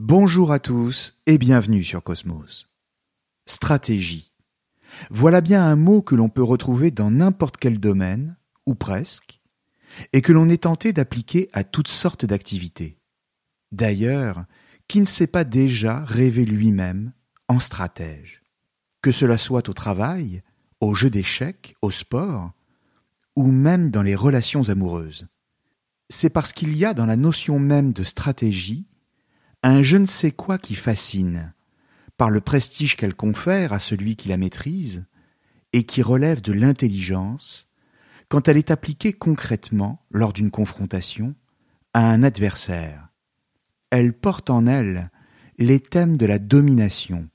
Bonjour à tous et bienvenue sur Cosmos. Stratégie. Voilà bien un mot que l'on peut retrouver dans n'importe quel domaine, ou presque, et que l'on est tenté d'appliquer à toutes sortes d'activités. D'ailleurs, qui ne s'est pas déjà rêvé lui-même en stratège? Que cela soit au travail, au jeu d'échecs, au sport, ou même dans les relations amoureuses. C'est parce qu'il y a dans la notion même de stratégie un je ne sais quoi qui fascine, par le prestige qu'elle confère à celui qui la maîtrise, et qui relève de l'intelligence, quand elle est appliquée concrètement, lors d'une confrontation, à un adversaire. Elle porte en elle les thèmes de la domination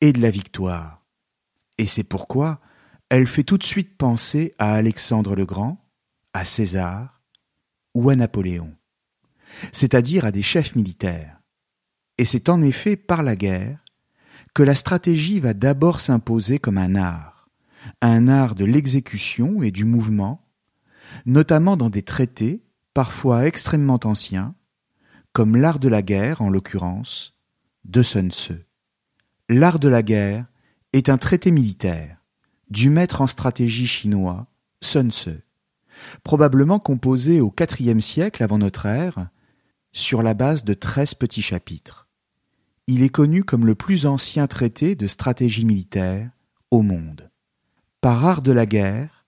et de la victoire. Et c'est pourquoi elle fait tout de suite penser à Alexandre le Grand, à César ou à Napoléon, c'est-à-dire à des chefs militaires. Et c'est en effet par la guerre que la stratégie va d'abord s'imposer comme un art, un art de l'exécution et du mouvement, notamment dans des traités parfois extrêmement anciens, comme l'art de la guerre en l'occurrence, de Sun Tzu. L'art de la guerre est un traité militaire du maître en stratégie chinois Sun Tzu, probablement composé au IVe siècle avant notre ère, sur la base de treize petits chapitres il est connu comme le plus ancien traité de stratégie militaire au monde. Par art de la guerre,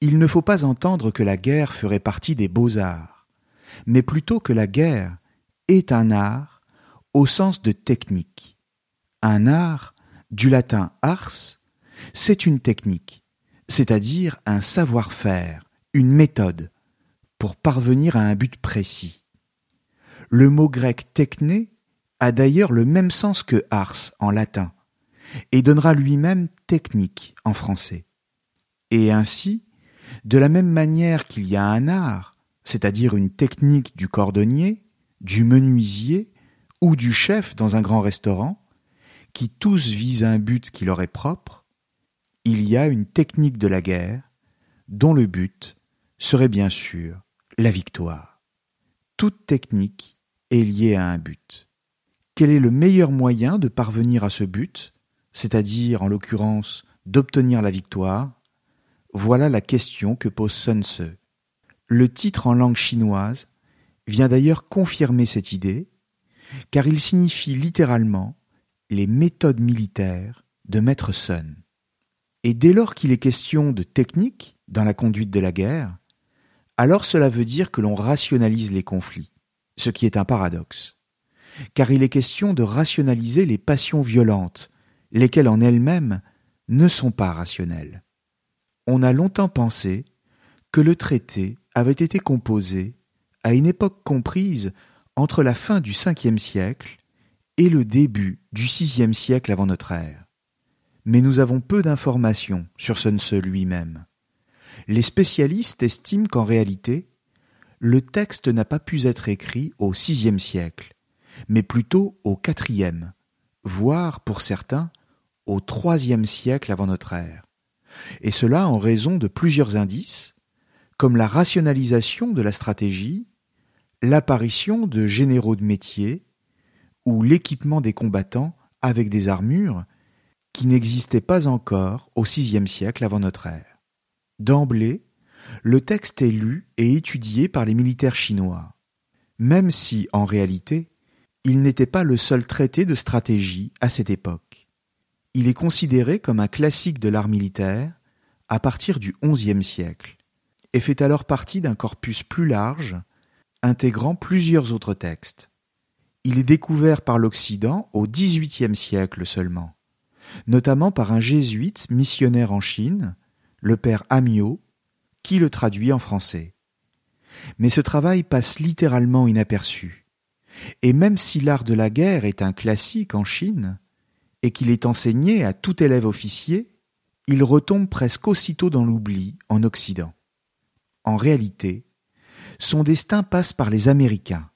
il ne faut pas entendre que la guerre ferait partie des beaux-arts, mais plutôt que la guerre est un art au sens de technique. Un art, du latin ars, c'est une technique, c'est-à-dire un savoir-faire, une méthode, pour parvenir à un but précis. Le mot grec techné a d'ailleurs le même sens que ars en latin, et donnera lui-même technique en français. Et ainsi, de la même manière qu'il y a un art, c'est-à-dire une technique du cordonnier, du menuisier ou du chef dans un grand restaurant, qui tous visent un but qui leur est propre, il y a une technique de la guerre dont le but serait bien sûr la victoire. Toute technique est liée à un but. Quel est le meilleur moyen de parvenir à ce but, c'est-à-dire en l'occurrence d'obtenir la victoire? Voilà la question que pose Sun Tzu. Le titre en langue chinoise vient d'ailleurs confirmer cette idée, car il signifie littéralement les méthodes militaires de Maître Sun. Et dès lors qu'il est question de technique dans la conduite de la guerre, alors cela veut dire que l'on rationalise les conflits, ce qui est un paradoxe car il est question de rationaliser les passions violentes, lesquelles en elles-mêmes ne sont pas rationnelles. On a longtemps pensé que le traité avait été composé à une époque comprise entre la fin du Ve siècle et le début du VIe siècle avant notre ère. Mais nous avons peu d'informations sur Sun Tzu lui-même. Les spécialistes estiment qu'en réalité, le texte n'a pas pu être écrit au VIe siècle, mais plutôt au quatrième, voire pour certains au troisième siècle avant notre ère, et cela en raison de plusieurs indices, comme la rationalisation de la stratégie, l'apparition de généraux de métier, ou l'équipement des combattants avec des armures, qui n'existait pas encore au VIe siècle avant notre ère. D'emblée, le texte est lu et étudié par les militaires chinois, même si, en réalité, il n'était pas le seul traité de stratégie à cette époque. Il est considéré comme un classique de l'art militaire à partir du XIe siècle et fait alors partie d'un corpus plus large intégrant plusieurs autres textes. Il est découvert par l'Occident au XVIIIe siècle seulement, notamment par un jésuite missionnaire en Chine, le père Amiot, qui le traduit en français. Mais ce travail passe littéralement inaperçu. Et même si l'art de la guerre est un classique en Chine, et qu'il est enseigné à tout élève officier, il retombe presque aussitôt dans l'oubli en Occident. En réalité, son destin passe par les Américains,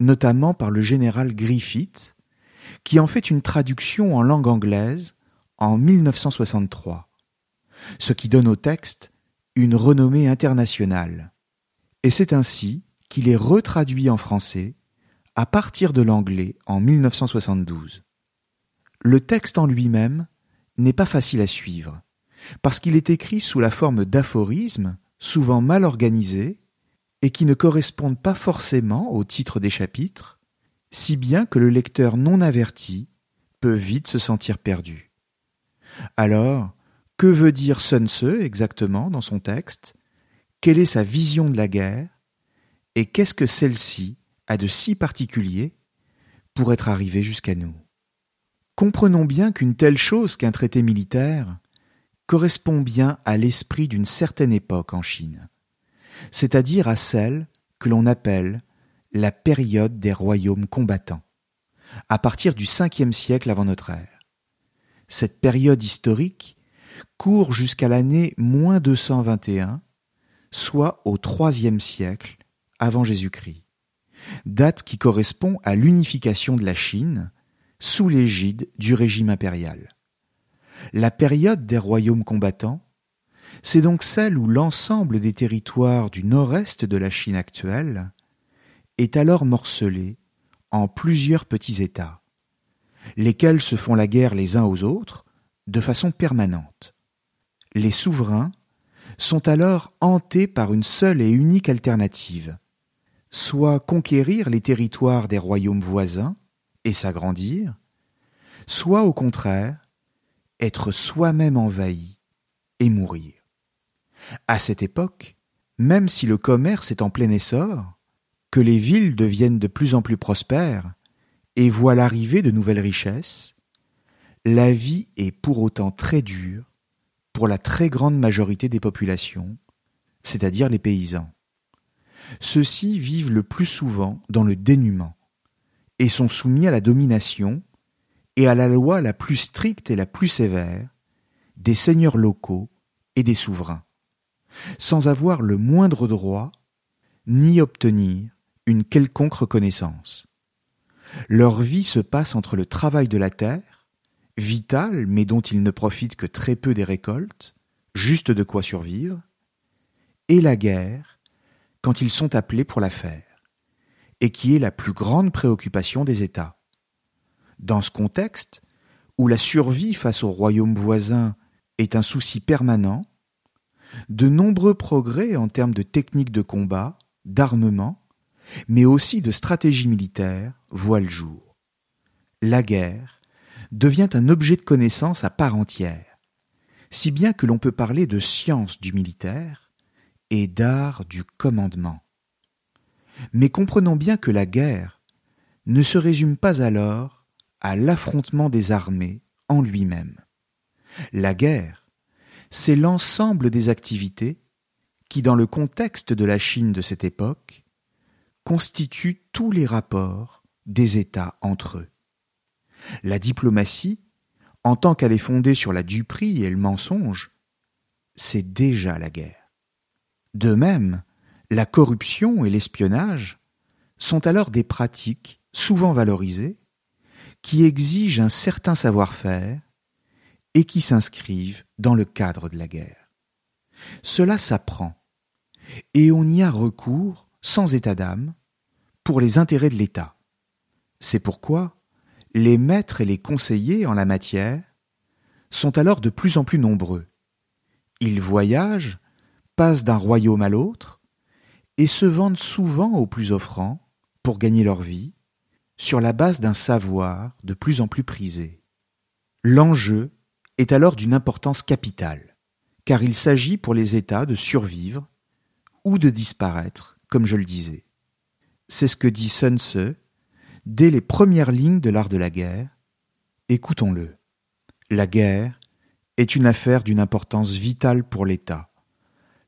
notamment par le général Griffith, qui en fait une traduction en langue anglaise en 1963, ce qui donne au texte une renommée internationale. Et c'est ainsi qu'il est retraduit en français à partir de l'anglais en 1972. Le texte en lui-même n'est pas facile à suivre, parce qu'il est écrit sous la forme d'aphorismes, souvent mal organisés, et qui ne correspondent pas forcément au titre des chapitres, si bien que le lecteur non averti peut vite se sentir perdu. Alors, que veut dire Sun exactement dans son texte? Quelle est sa vision de la guerre? Et qu'est-ce que celle-ci a de si particulier pour être arrivée jusqu'à nous Comprenons bien qu'une telle chose qu'un traité militaire correspond bien à l'esprit d'une certaine époque en Chine, c'est-à-dire à celle que l'on appelle la période des royaumes combattants, à partir du Ve siècle avant notre ère. Cette période historique court jusqu'à l'année moins 221, soit au IIIe siècle avant Jésus-Christ, date qui correspond à l'unification de la Chine sous l'égide du régime impérial. La période des royaumes combattants, c'est donc celle où l'ensemble des territoires du nord-est de la Chine actuelle est alors morcelé en plusieurs petits États, lesquels se font la guerre les uns aux autres de façon permanente. Les souverains sont alors hantés par une seule et unique alternative, soit conquérir les territoires des royaumes voisins et s'agrandir, soit au contraire être soi-même envahi et mourir. À cette époque, même si le commerce est en plein essor, que les villes deviennent de plus en plus prospères et voient l'arrivée de nouvelles richesses, la vie est pour autant très dure pour la très grande majorité des populations, c'est-à-dire les paysans. Ceux-ci vivent le plus souvent dans le dénuement et sont soumis à la domination et à la loi la plus stricte et la plus sévère des seigneurs locaux et des souverains, sans avoir le moindre droit ni obtenir une quelconque reconnaissance. Leur vie se passe entre le travail de la terre, vital mais dont ils ne profitent que très peu des récoltes, juste de quoi survivre, et la guerre, quand ils sont appelés pour la faire, et qui est la plus grande préoccupation des États. Dans ce contexte, où la survie face aux royaumes voisins est un souci permanent, de nombreux progrès en termes de techniques de combat, d'armement, mais aussi de stratégie militaire voient le jour. La guerre devient un objet de connaissance à part entière, si bien que l'on peut parler de science du militaire et d'art du commandement. Mais comprenons bien que la guerre ne se résume pas alors à l'affrontement des armées en lui-même. La guerre, c'est l'ensemble des activités qui, dans le contexte de la Chine de cette époque, constituent tous les rapports des États entre eux. La diplomatie, en tant qu'elle est fondée sur la duperie et le mensonge, c'est déjà la guerre. De même, la corruption et l'espionnage sont alors des pratiques souvent valorisées qui exigent un certain savoir-faire et qui s'inscrivent dans le cadre de la guerre. Cela s'apprend, et on y a recours sans état d'âme pour les intérêts de l'État. C'est pourquoi les maîtres et les conseillers en la matière sont alors de plus en plus nombreux. Ils voyagent, d'un royaume à l'autre, et se vendent souvent aux plus offrants pour gagner leur vie, sur la base d'un savoir de plus en plus prisé. L'enjeu est alors d'une importance capitale, car il s'agit pour les États de survivre ou de disparaître, comme je le disais. C'est ce que dit Sun Tzu dès les premières lignes de l'art de la guerre. Écoutons-le. La guerre est une affaire d'une importance vitale pour l'État,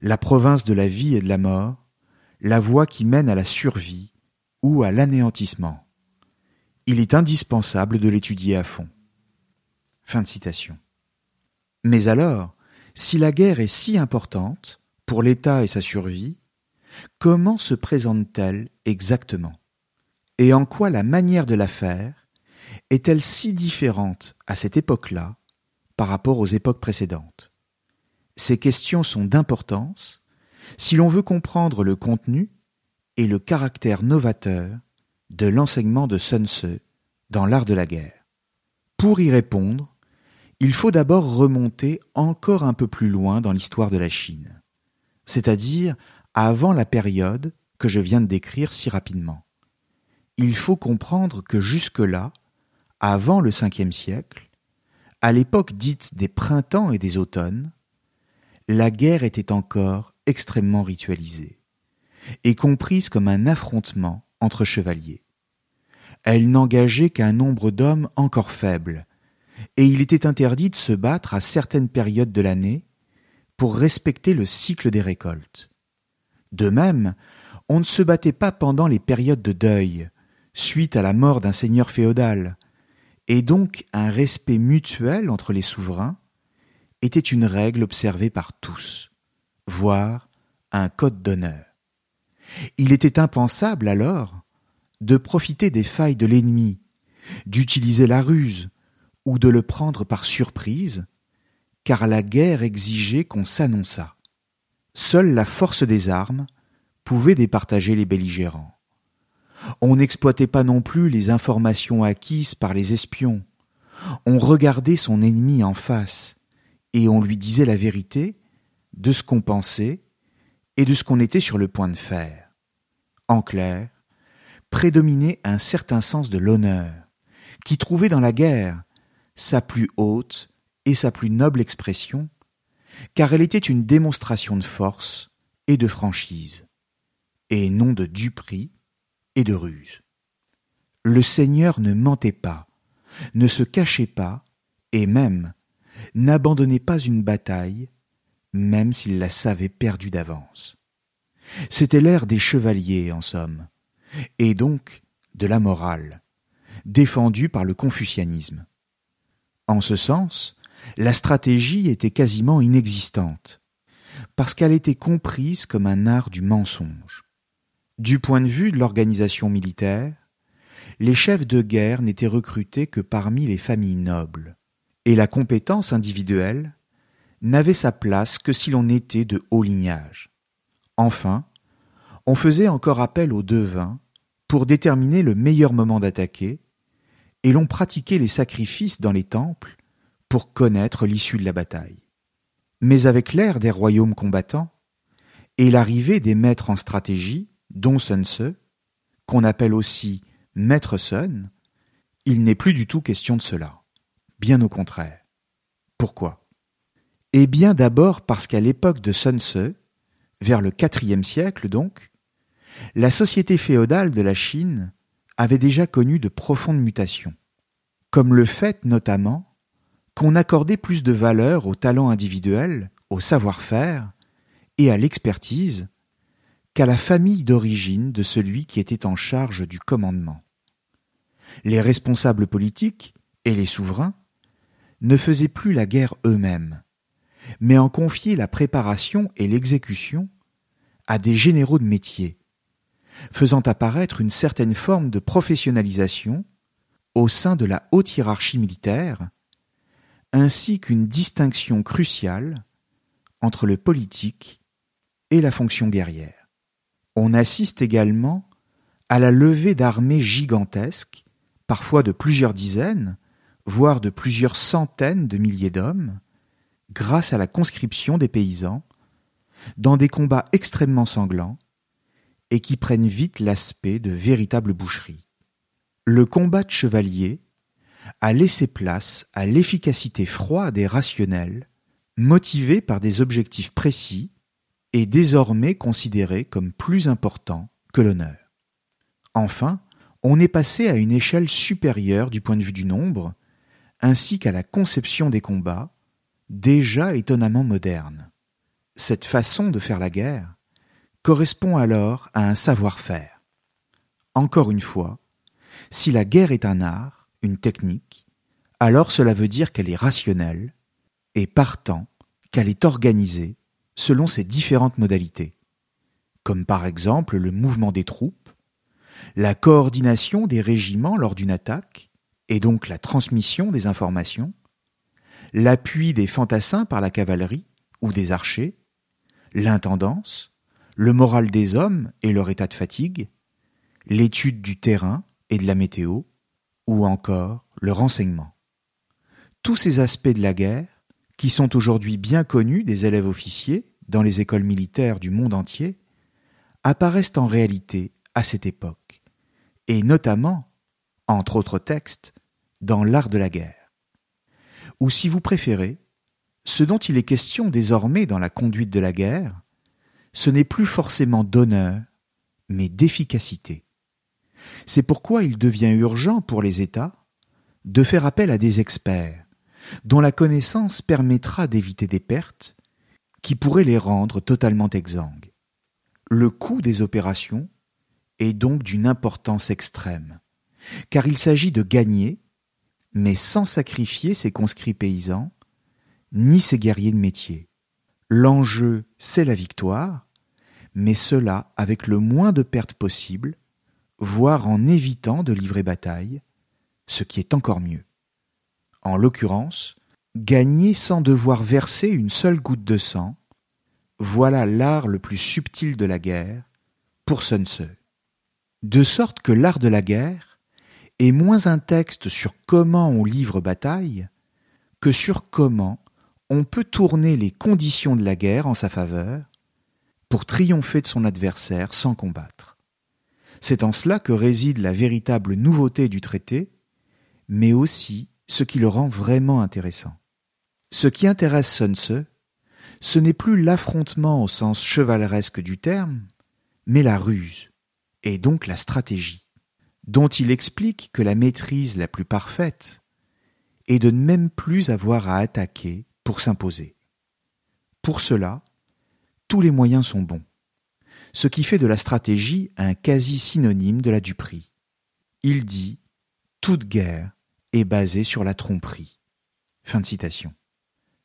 la province de la vie et de la mort, la voie qui mène à la survie ou à l'anéantissement. Il est indispensable de l'étudier à fond. Fin de citation. Mais alors, si la guerre est si importante pour l'État et sa survie, comment se présente-t-elle exactement? Et en quoi la manière de la faire est-elle si différente à cette époque-là par rapport aux époques précédentes? Ces questions sont d'importance si l'on veut comprendre le contenu et le caractère novateur de l'enseignement de Sun Tzu dans l'art de la guerre. Pour y répondre, il faut d'abord remonter encore un peu plus loin dans l'histoire de la Chine, c'est-à-dire avant la période que je viens de décrire si rapidement. Il faut comprendre que jusque-là, avant le cinquième siècle, à l'époque dite des printemps et des automnes, la guerre était encore extrêmement ritualisée, et comprise comme un affrontement entre chevaliers. Elle n'engageait qu'un nombre d'hommes encore faible, et il était interdit de se battre à certaines périodes de l'année pour respecter le cycle des récoltes. De même, on ne se battait pas pendant les périodes de deuil, suite à la mort d'un seigneur féodal, et donc un respect mutuel entre les souverains était une règle observée par tous, voire un code d'honneur. Il était impensable alors de profiter des failles de l'ennemi, d'utiliser la ruse, ou de le prendre par surprise, car la guerre exigeait qu'on s'annonçât. Seule la force des armes pouvait départager les belligérants. On n'exploitait pas non plus les informations acquises par les espions. On regardait son ennemi en face, et on lui disait la vérité de ce qu'on pensait et de ce qu'on était sur le point de faire. En clair, prédominait un certain sens de l'honneur, qui trouvait dans la guerre sa plus haute et sa plus noble expression, car elle était une démonstration de force et de franchise, et non de duperie et de ruse. Le Seigneur ne mentait pas, ne se cachait pas, et même n'abandonnait pas une bataille, même s'il la savait perdue d'avance. C'était l'ère des chevaliers, en somme, et donc de la morale, défendue par le confucianisme. En ce sens, la stratégie était quasiment inexistante, parce qu'elle était comprise comme un art du mensonge. Du point de vue de l'organisation militaire, les chefs de guerre n'étaient recrutés que parmi les familles nobles, et la compétence individuelle n'avait sa place que si l'on était de haut lignage. Enfin, on faisait encore appel aux devins pour déterminer le meilleur moment d'attaquer et l'on pratiquait les sacrifices dans les temples pour connaître l'issue de la bataille. Mais avec l'ère des royaumes combattants et l'arrivée des maîtres en stratégie, dont Sun Tzu, qu'on appelle aussi maître Sun, il n'est plus du tout question de cela. Bien au contraire. Pourquoi? Eh bien d'abord parce qu'à l'époque de Sun Tzu, vers le quatrième siècle donc, la société féodale de la Chine avait déjà connu de profondes mutations, comme le fait notamment qu'on accordait plus de valeur au talent individuel, au savoir-faire et à l'expertise qu'à la famille d'origine de celui qui était en charge du commandement. Les responsables politiques et les souverains ne faisaient plus la guerre eux-mêmes, mais en confiaient la préparation et l'exécution à des généraux de métier, faisant apparaître une certaine forme de professionnalisation au sein de la haute hiérarchie militaire, ainsi qu'une distinction cruciale entre le politique et la fonction guerrière. On assiste également à la levée d'armées gigantesques, parfois de plusieurs dizaines, voire de plusieurs centaines de milliers d'hommes, grâce à la conscription des paysans, dans des combats extrêmement sanglants et qui prennent vite l'aspect de véritables boucheries. Le combat de chevalier a laissé place à l'efficacité froide et rationnelle, motivée par des objectifs précis et désormais considérés comme plus importants que l'honneur. Enfin, on est passé à une échelle supérieure du point de vue du nombre, ainsi qu'à la conception des combats, déjà étonnamment moderne. Cette façon de faire la guerre correspond alors à un savoir-faire. Encore une fois, si la guerre est un art, une technique, alors cela veut dire qu'elle est rationnelle, et partant qu'elle est organisée selon ses différentes modalités, comme par exemple le mouvement des troupes, la coordination des régiments lors d'une attaque, et donc la transmission des informations, l'appui des fantassins par la cavalerie ou des archers, l'intendance, le moral des hommes et leur état de fatigue, l'étude du terrain et de la météo, ou encore le renseignement. Tous ces aspects de la guerre, qui sont aujourd'hui bien connus des élèves officiers dans les écoles militaires du monde entier, apparaissent en réalité à cette époque, et notamment, entre autres textes, dans l'art de la guerre. Ou si vous préférez, ce dont il est question désormais dans la conduite de la guerre, ce n'est plus forcément d'honneur, mais d'efficacité. C'est pourquoi il devient urgent pour les États de faire appel à des experts, dont la connaissance permettra d'éviter des pertes qui pourraient les rendre totalement exsangues. Le coût des opérations est donc d'une importance extrême, car il s'agit de gagner, mais sans sacrifier ses conscrits paysans, ni ses guerriers de métier. L'enjeu, c'est la victoire, mais cela avec le moins de pertes possible, voire en évitant de livrer bataille, ce qui est encore mieux. En l'occurrence, gagner sans devoir verser une seule goutte de sang, voilà l'art le plus subtil de la guerre pour Sun Tzu. De sorte que l'art de la guerre est moins un texte sur comment on livre bataille que sur comment on peut tourner les conditions de la guerre en sa faveur pour triompher de son adversaire sans combattre. C'est en cela que réside la véritable nouveauté du traité, mais aussi ce qui le rend vraiment intéressant. Ce qui intéresse Sun ce n'est plus l'affrontement au sens chevaleresque du terme, mais la ruse, et donc la stratégie, dont il explique que la maîtrise la plus parfaite est de ne même plus avoir à attaquer pour s'imposer. Pour cela, tous les moyens sont bons, ce qui fait de la stratégie un quasi synonyme de la duperie. Il dit Toute guerre est basée sur la tromperie. Fin de citation.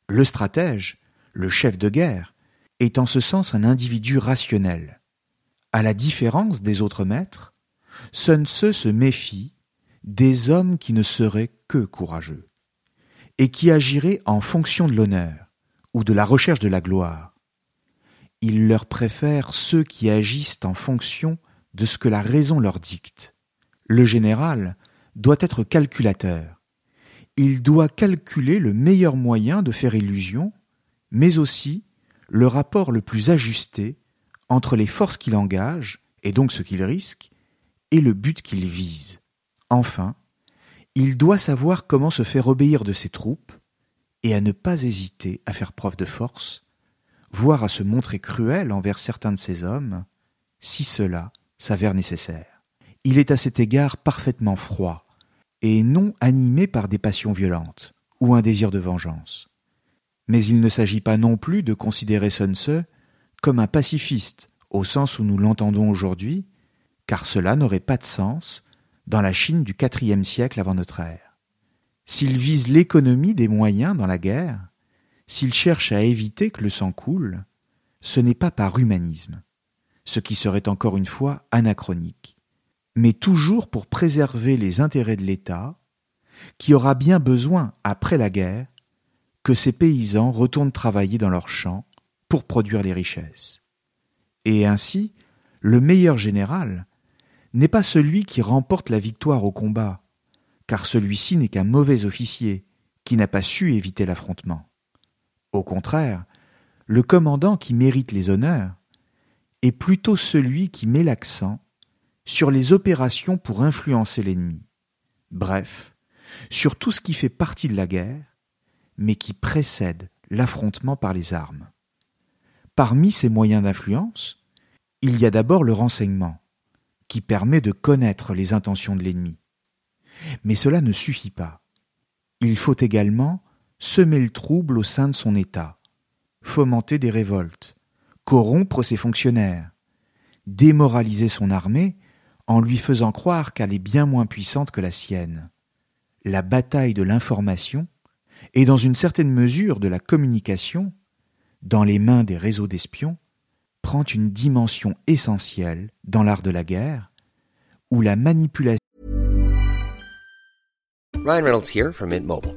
Le stratège, le chef de guerre, est en ce sens un individu rationnel. À la différence des autres maîtres, Sun Tzu se méfie des hommes qui ne seraient que courageux et qui agirait en fonction de l'honneur ou de la recherche de la gloire. Il leur préfère ceux qui agissent en fonction de ce que la raison leur dicte. Le général doit être calculateur. Il doit calculer le meilleur moyen de faire illusion, mais aussi le rapport le plus ajusté entre les forces qu'il engage, et donc ce qu'il risque, et le but qu'il vise. Enfin, il doit savoir comment se faire obéir de ses troupes et à ne pas hésiter à faire preuve de force, voire à se montrer cruel envers certains de ses hommes, si cela s'avère nécessaire. Il est à cet égard parfaitement froid, et non animé par des passions violentes ou un désir de vengeance. Mais il ne s'agit pas non plus de considérer Sun Tzu comme un pacifiste au sens où nous l'entendons aujourd'hui, car cela n'aurait pas de sens dans la Chine du IVe siècle avant notre ère. S'il vise l'économie des moyens dans la guerre, s'il cherche à éviter que le sang coule, ce n'est pas par humanisme, ce qui serait encore une fois anachronique, mais toujours pour préserver les intérêts de l'État, qui aura bien besoin, après la guerre, que ses paysans retournent travailler dans leurs champs pour produire les richesses. Et ainsi, le meilleur général n'est pas celui qui remporte la victoire au combat, car celui-ci n'est qu'un mauvais officier qui n'a pas su éviter l'affrontement. Au contraire, le commandant qui mérite les honneurs est plutôt celui qui met l'accent sur les opérations pour influencer l'ennemi. Bref, sur tout ce qui fait partie de la guerre, mais qui précède l'affrontement par les armes. Parmi ces moyens d'influence, il y a d'abord le renseignement, qui permet de connaître les intentions de l'ennemi. Mais cela ne suffit pas. Il faut également semer le trouble au sein de son État, fomenter des révoltes, corrompre ses fonctionnaires, démoraliser son armée en lui faisant croire qu'elle est bien moins puissante que la sienne. La bataille de l'information et dans une certaine mesure de la communication, dans les mains des réseaux d'espions, prend une dimension essentielle dans l'art de la guerre, où la manipulation Ryan Reynolds here from Mint Mobile.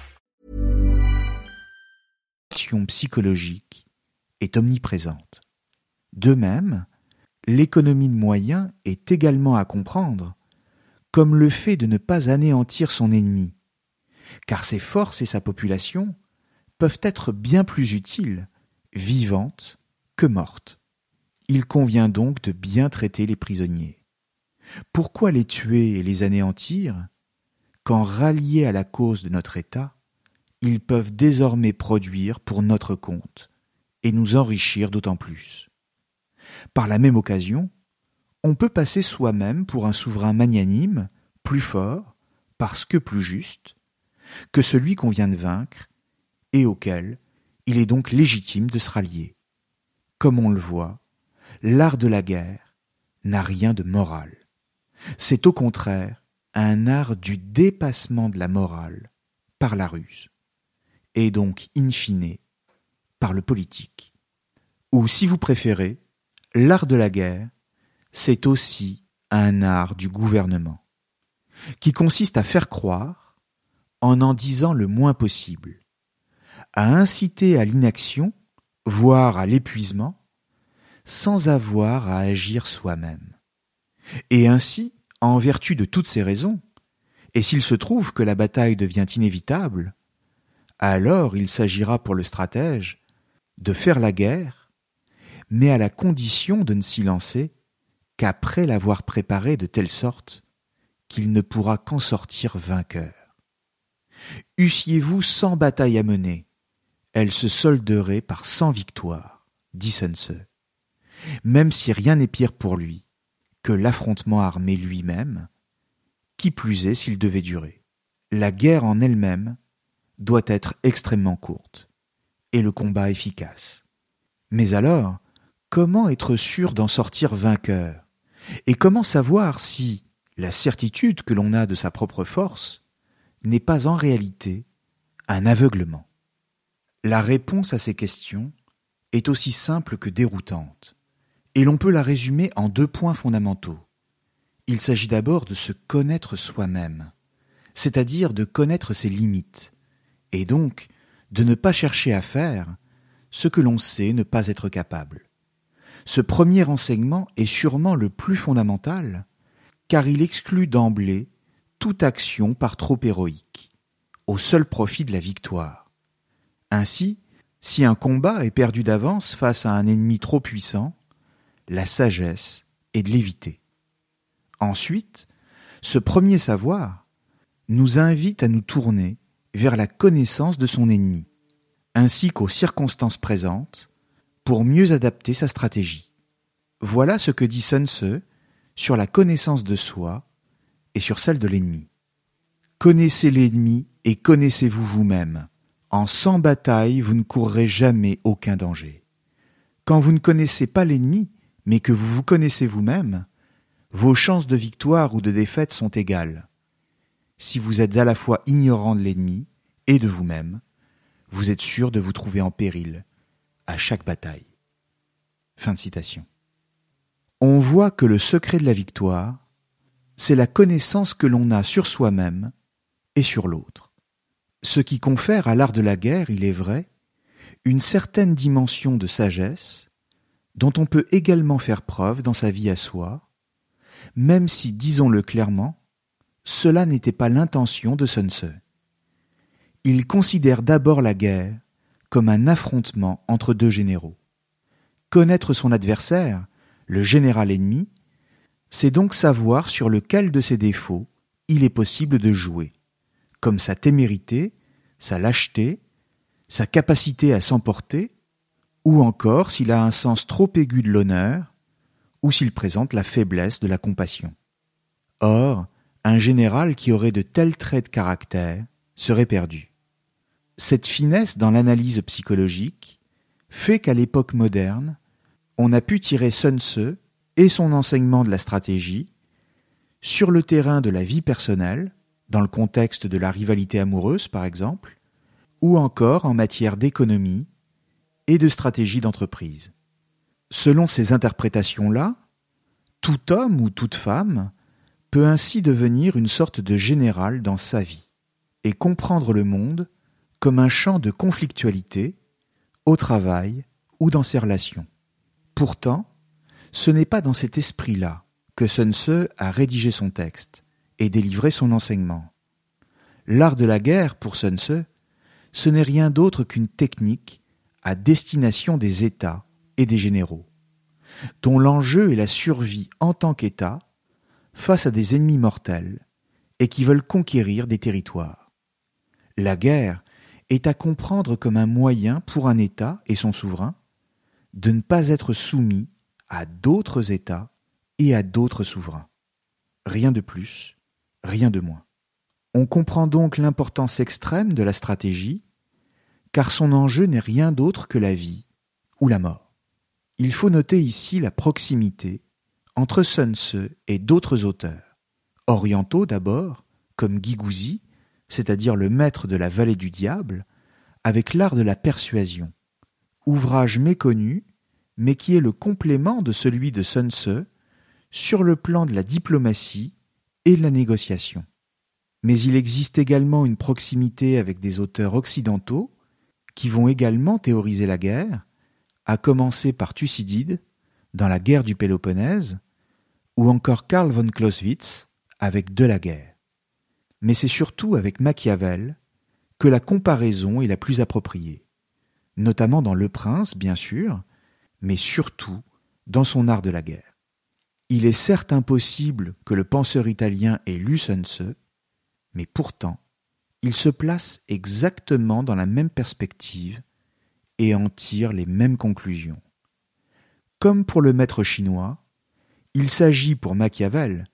Psychologique est omniprésente. De même, l'économie de moyens est également à comprendre comme le fait de ne pas anéantir son ennemi, car ses forces et sa population peuvent être bien plus utiles, vivantes, que mortes. Il convient donc de bien traiter les prisonniers. Pourquoi les tuer et les anéantir quand ralliés à la cause de notre État, ils peuvent désormais produire pour notre compte et nous enrichir d'autant plus. Par la même occasion, on peut passer soi-même pour un souverain magnanime, plus fort, parce que plus juste, que celui qu'on vient de vaincre, et auquel il est donc légitime de se rallier. Comme on le voit, l'art de la guerre n'a rien de moral. C'est au contraire un art du dépassement de la morale par la ruse, et donc, in fine, par le politique. Ou si vous préférez, l'art de la guerre, c'est aussi un art du gouvernement, qui consiste à faire croire, en en disant le moins possible, à inciter à l'inaction, voire à l'épuisement, sans avoir à agir soi-même. Et ainsi, en vertu de toutes ces raisons, et s'il se trouve que la bataille devient inévitable, alors il s'agira pour le stratège de faire la guerre, mais à la condition de ne s'y lancer qu'après l'avoir préparé de telle sorte qu'il ne pourra qu'en sortir vainqueur. Eussiez-vous cent batailles à mener, elles se solderaient par cent victoires, dit Sun Tzu. Même si rien n'est pire pour lui que l'affrontement armé lui-même, qui plus est s'il devait durer. la guerre en elle-même doit être extrêmement courte et le combat efficace. Mais alors, comment être sûr d'en sortir vainqueur? Et comment savoir si la certitude que l'on a de sa propre force n'est pas en réalité un aveuglement? La réponse à ces questions est aussi simple que déroutante, et l'on peut la résumer en deux points fondamentaux. Il s'agit d'abord de se connaître soi-même, c'est-à-dire de connaître ses limites, et donc de ne pas chercher à faire ce que l'on sait ne pas être capable. Ce premier enseignement est sûrement le plus fondamental, car il exclut d'emblée toute action par trop héroïque, au seul profit de la victoire. Ainsi, si un combat est perdu d'avance face à un ennemi trop puissant, la sagesse est de l'éviter. Ensuite, ce premier savoir nous invite à nous tourner vers la connaissance de son ennemi, ainsi qu'aux circonstances présentes, pour mieux adapter sa stratégie. Voilà ce que dit Sun Tzu sur la connaissance de soi et sur celle de l'ennemi. Connaissez l'ennemi et connaissez-vous vous-même. En sans bataille, vous ne courrez jamais aucun danger. Quand vous ne connaissez pas l'ennemi, mais que vous vous connaissez vous-même, vos chances de victoire ou de défaite sont égales. Si vous êtes à la fois ignorant de l'ennemi et de vous-même, vous êtes sûr de vous trouver en péril à chaque bataille. Fin de citation. On voit que le secret de la victoire, c'est la connaissance que l'on a sur soi-même et sur l'autre. Ce qui confère à l'art de la guerre, il est vrai, une certaine dimension de sagesse dont on peut également faire preuve dans sa vie à soi, même si, disons-le clairement, cela n'était pas l'intention de Sun Tzu. Il considère d'abord la guerre comme un affrontement entre deux généraux. Connaître son adversaire, le général ennemi, c'est donc savoir sur lequel de ses défauts il est possible de jouer, comme sa témérité, sa lâcheté, sa capacité à s'emporter, ou encore s'il a un sens trop aigu de l'honneur, ou s'il présente la faiblesse de la compassion. Or, un général qui aurait de tels traits de caractère serait perdu. Cette finesse dans l'analyse psychologique fait qu'à l'époque moderne, on a pu tirer Sun et son enseignement de la stratégie sur le terrain de la vie personnelle, dans le contexte de la rivalité amoureuse par exemple, ou encore en matière d'économie et de stratégie d'entreprise. Selon ces interprétations-là, tout homme ou toute femme peut ainsi devenir une sorte de général dans sa vie et comprendre le monde comme un champ de conflictualité au travail ou dans ses relations. Pourtant, ce n'est pas dans cet esprit-là que Sun Tzu a rédigé son texte et délivré son enseignement. L'art de la guerre, pour Sun Tzu, ce n'est rien d'autre qu'une technique à destination des États et des généraux, dont l'enjeu est la survie en tant qu'État face à des ennemis mortels et qui veulent conquérir des territoires. La guerre est à comprendre comme un moyen pour un État et son souverain de ne pas être soumis à d'autres États et à d'autres souverains. Rien de plus, rien de moins. On comprend donc l'importance extrême de la stratégie, car son enjeu n'est rien d'autre que la vie ou la mort. Il faut noter ici la proximité entre Sun et d'autres auteurs, orientaux d'abord, comme Guy c'est-à-dire le maître de la vallée du diable, avec l'art de la persuasion, ouvrage méconnu, mais qui est le complément de celui de Sun Tzu sur le plan de la diplomatie et de la négociation. Mais il existe également une proximité avec des auteurs occidentaux qui vont également théoriser la guerre, à commencer par Thucydide dans la guerre du Péloponnèse, ou encore Karl von Clausewitz avec De la guerre. Mais c'est surtout avec Machiavel que la comparaison est la plus appropriée, notamment dans Le Prince, bien sûr, mais surtout dans son art de la guerre. Il est certes impossible que le penseur italien ait lu Sun mais pourtant, il se place exactement dans la même perspective et en tire les mêmes conclusions. Comme pour le maître chinois, il s'agit pour Machiavel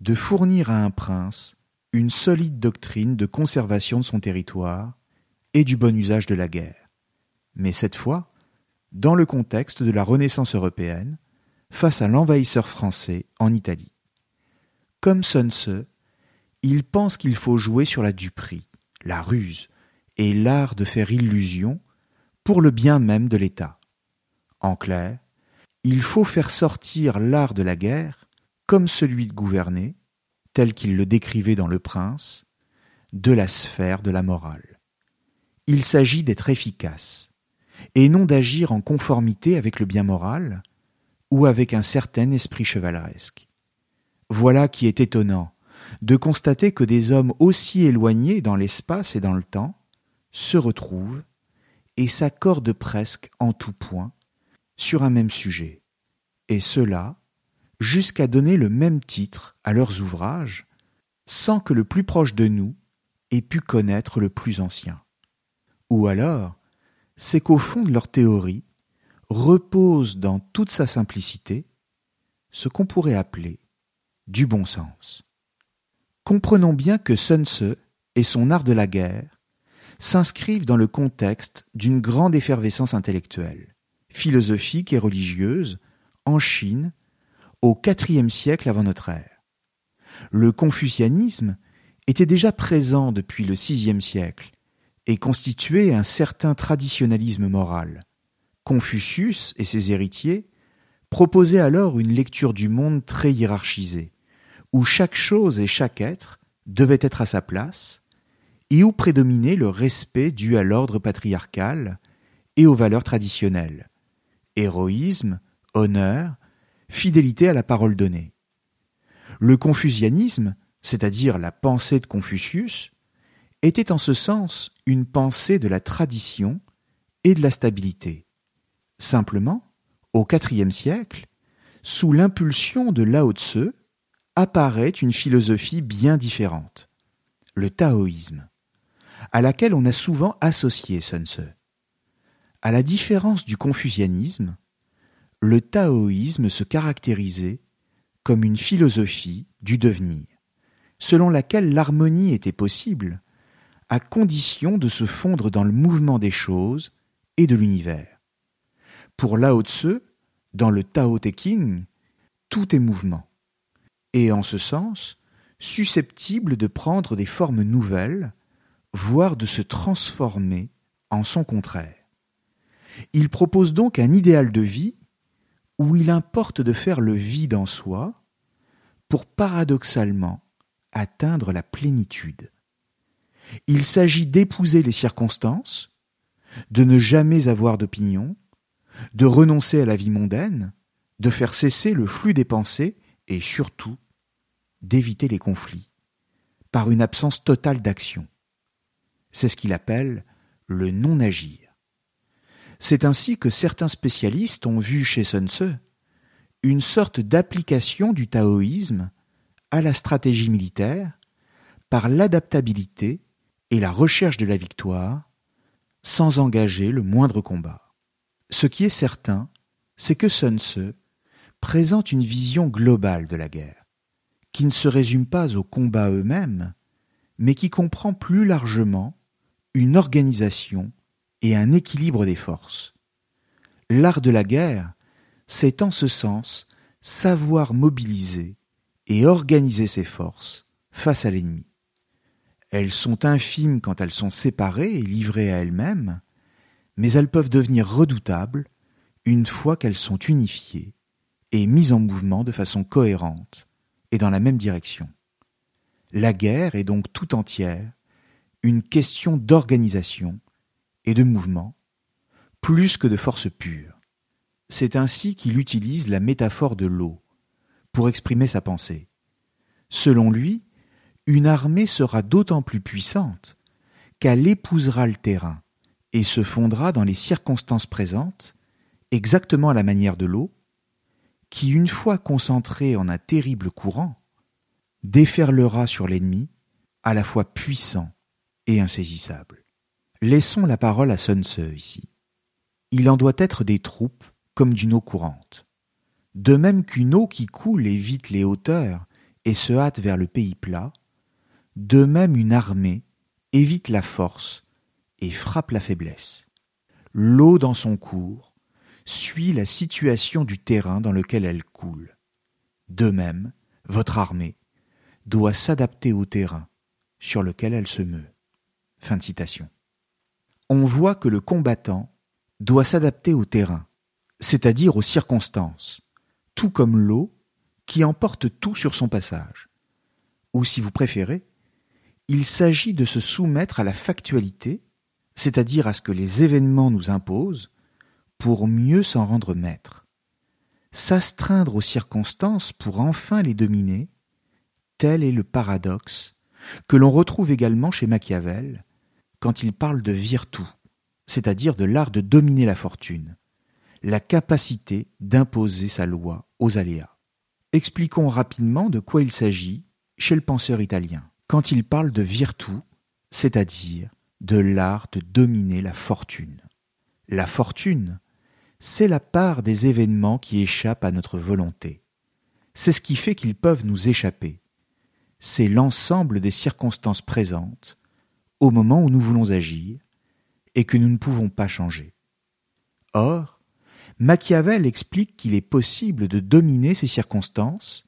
de fournir à un prince une solide doctrine de conservation de son territoire et du bon usage de la guerre. Mais cette fois, dans le contexte de la Renaissance européenne, face à l'envahisseur français en Italie. Comme Sun il pense qu'il faut jouer sur la duperie, la ruse et l'art de faire illusion pour le bien même de l'État. En clair, il faut faire sortir l'art de la guerre, comme celui de gouverner, tel qu'il le décrivait dans Le Prince, de la sphère de la morale. Il s'agit d'être efficace, et non d'agir en conformité avec le bien moral ou avec un certain esprit chevaleresque. Voilà qui est étonnant de constater que des hommes aussi éloignés dans l'espace et dans le temps se retrouvent et s'accordent presque en tout point sur un même sujet, et cela jusqu'à donner le même titre à leurs ouvrages, sans que le plus proche de nous ait pu connaître le plus ancien. Ou alors, c'est qu'au fond de leur théorie repose dans toute sa simplicité ce qu'on pourrait appeler du bon sens. Comprenons bien que Sun Tzu et son art de la guerre s'inscrivent dans le contexte d'une grande effervescence intellectuelle, philosophique et religieuse en Chine au IVe siècle avant notre ère. Le confucianisme était déjà présent depuis le VIe siècle et constituait un certain traditionnalisme moral. Confucius et ses héritiers proposaient alors une lecture du monde très hiérarchisée, où chaque chose et chaque être devait être à sa place, et où prédominait le respect dû à l'ordre patriarcal et aux valeurs traditionnelles héroïsme, honneur, fidélité à la parole donnée. Le confucianisme, c'est-à-dire la pensée de Confucius, était en ce sens une pensée de la tradition et de la stabilité. Simplement, au IVe siècle, sous l'impulsion de Lao Tse, apparaît une philosophie bien différente, le taoïsme, à laquelle on a souvent associé Sun Tzu. À la différence du confucianisme, le taoïsme se caractérisait comme une philosophie du devenir, selon laquelle l'harmonie était possible, à condition de se fondre dans le mouvement des choses et de l'univers. Pour Lao Tse, dans le Tao Te Ching, tout est mouvement, et en ce sens, susceptible de prendre des formes nouvelles, voire de se transformer en son contraire. Il propose donc un idéal de vie où il importe de faire le vide en soi pour paradoxalement atteindre la plénitude. Il s'agit d'épouser les circonstances, de ne jamais avoir d'opinion, de renoncer à la vie mondaine, de faire cesser le flux des pensées et surtout d'éviter les conflits par une absence totale d'action. C'est ce qu'il appelle le non-agir. C'est ainsi que certains spécialistes ont vu chez Sun Tzu une sorte d'application du taoïsme à la stratégie militaire par l'adaptabilité et la recherche de la victoire sans engager le moindre combat. Ce qui est certain, c'est que Sun Tzu présente une vision globale de la guerre, qui ne se résume pas aux combats eux-mêmes, mais qui comprend plus largement une organisation et un équilibre des forces. L'art de la guerre, c'est en ce sens savoir mobiliser et organiser ses forces face à l'ennemi. Elles sont infimes quand elles sont séparées et livrées à elles-mêmes, mais elles peuvent devenir redoutables une fois qu'elles sont unifiées et mises en mouvement de façon cohérente et dans la même direction. La guerre est donc tout entière une question d'organisation et de mouvement, plus que de force pure. C'est ainsi qu'il utilise la métaphore de l'eau pour exprimer sa pensée. Selon lui, une armée sera d'autant plus puissante qu'elle épousera le terrain et se fondra dans les circonstances présentes, exactement à la manière de l'eau, qui, une fois concentrée en un terrible courant, déferlera sur l'ennemi, à la fois puissant et insaisissable. Laissons la parole à Sun ici. Il en doit être des troupes comme d'une eau courante. De même qu'une eau qui coule évite les hauteurs et se hâte vers le pays plat, De même une armée évite la force et frappe la faiblesse. L'eau dans son cours suit la situation du terrain dans lequel elle coule. De même, votre armée doit s'adapter au terrain sur lequel elle se meut. Fin de citation. On voit que le combattant doit s'adapter au terrain, c'est-à-dire aux circonstances, tout comme l'eau qui emporte tout sur son passage. Ou si vous préférez, il s'agit de se soumettre à la factualité, c'est-à-dire à ce que les événements nous imposent, pour mieux s'en rendre maître. S'astreindre aux circonstances pour enfin les dominer, tel est le paradoxe que l'on retrouve également chez Machiavel quand il parle de virtu, c'est-à-dire de l'art de dominer la fortune, la capacité d'imposer sa loi aux aléas. Expliquons rapidement de quoi il s'agit chez le penseur italien quand il parle de virtu, c'est-à-dire de l'art de dominer la fortune. La fortune, c'est la part des événements qui échappent à notre volonté. C'est ce qui fait qu'ils peuvent nous échapper. C'est l'ensemble des circonstances présentes au moment où nous voulons agir et que nous ne pouvons pas changer. Or, Machiavel explique qu'il est possible de dominer ces circonstances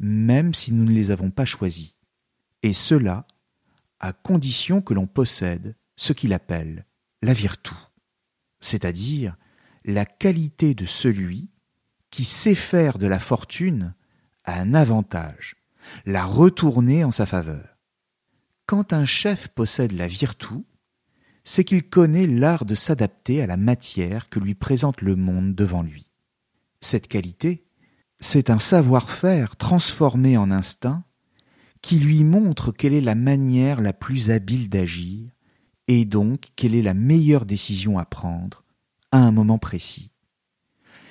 même si nous ne les avons pas choisies et cela à condition que l'on possède ce qu'il appelle la virtu, c'est-à-dire la qualité de celui qui sait faire de la fortune un avantage, la retourner en sa faveur. Quand un chef possède la virtu, c'est qu'il connaît l'art de s'adapter à la matière que lui présente le monde devant lui. Cette qualité, c'est un savoir-faire transformé en instinct qui lui montre quelle est la manière la plus habile d'agir, et donc quelle est la meilleure décision à prendre à un moment précis.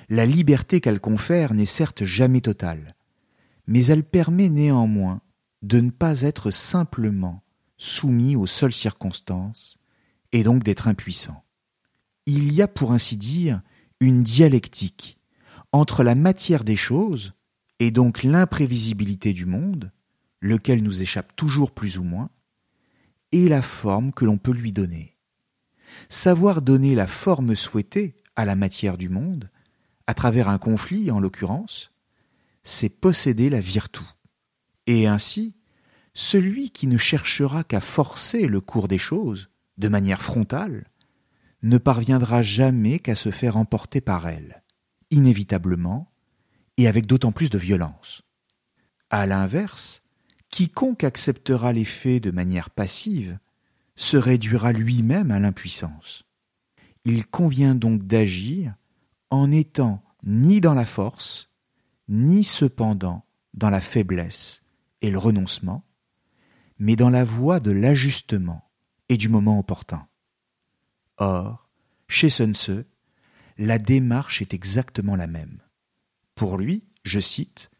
La liberté qu'elle confère n'est certes jamais totale, mais elle permet néanmoins de ne pas être simplement soumis aux seules circonstances, et donc d'être impuissant. Il y a, pour ainsi dire, une dialectique entre la matière des choses, et donc l'imprévisibilité du monde, lequel nous échappe toujours plus ou moins, et la forme que l'on peut lui donner. Savoir donner la forme souhaitée à la matière du monde, à travers un conflit en l'occurrence, c'est posséder la virtu. Et ainsi, celui qui ne cherchera qu'à forcer le cours des choses, de manière frontale, ne parviendra jamais qu'à se faire emporter par elle, inévitablement, et avec d'autant plus de violence. À l'inverse, quiconque acceptera les faits de manière passive se réduira lui-même à l'impuissance. Il convient donc d'agir en étant ni dans la force, ni cependant dans la faiblesse et le renoncement, mais dans la voie de l'ajustement et du moment opportun. Or, chez Sun Tzu, la démarche est exactement la même. Pour lui, je cite,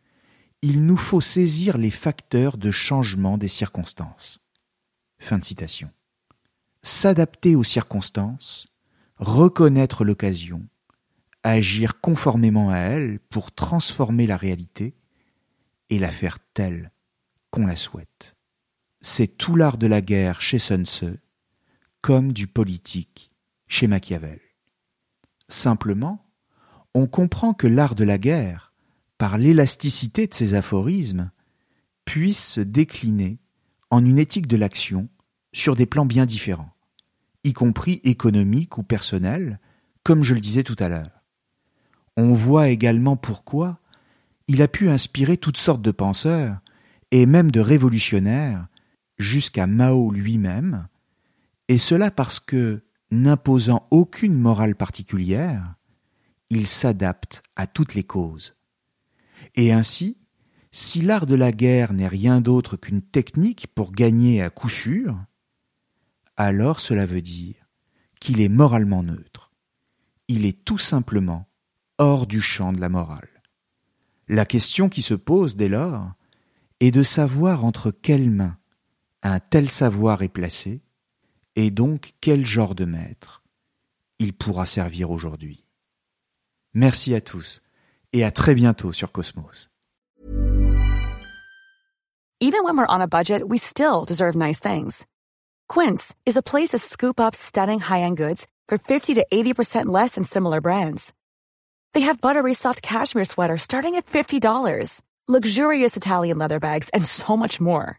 il nous faut saisir les facteurs de changement des circonstances. S'adapter aux circonstances, reconnaître l'occasion, agir conformément à elle pour transformer la réalité et la faire telle qu'on la souhaite. C'est tout l'art de la guerre chez Sun comme du politique chez Machiavel. Simplement, on comprend que l'art de la guerre par l'élasticité de ces aphorismes, puisse se décliner en une éthique de l'action sur des plans bien différents, y compris économiques ou personnels, comme je le disais tout à l'heure. On voit également pourquoi il a pu inspirer toutes sortes de penseurs, et même de révolutionnaires, jusqu'à Mao lui-même, et cela parce que, n'imposant aucune morale particulière, il s'adapte à toutes les causes. Et ainsi, si l'art de la guerre n'est rien d'autre qu'une technique pour gagner à coup sûr, alors cela veut dire qu'il est moralement neutre. Il est tout simplement hors du champ de la morale. La question qui se pose dès lors est de savoir entre quelles mains un tel savoir est placé, et donc quel genre de maître il pourra servir aujourd'hui. Merci à tous et à très bientôt sur Cosmos. Even when we're on a budget, we still deserve nice things. Quince is a place to scoop up stunning high-end goods for 50 to 80% less than similar brands. They have buttery soft cashmere sweaters starting at $50, luxurious Italian leather bags, and so much more.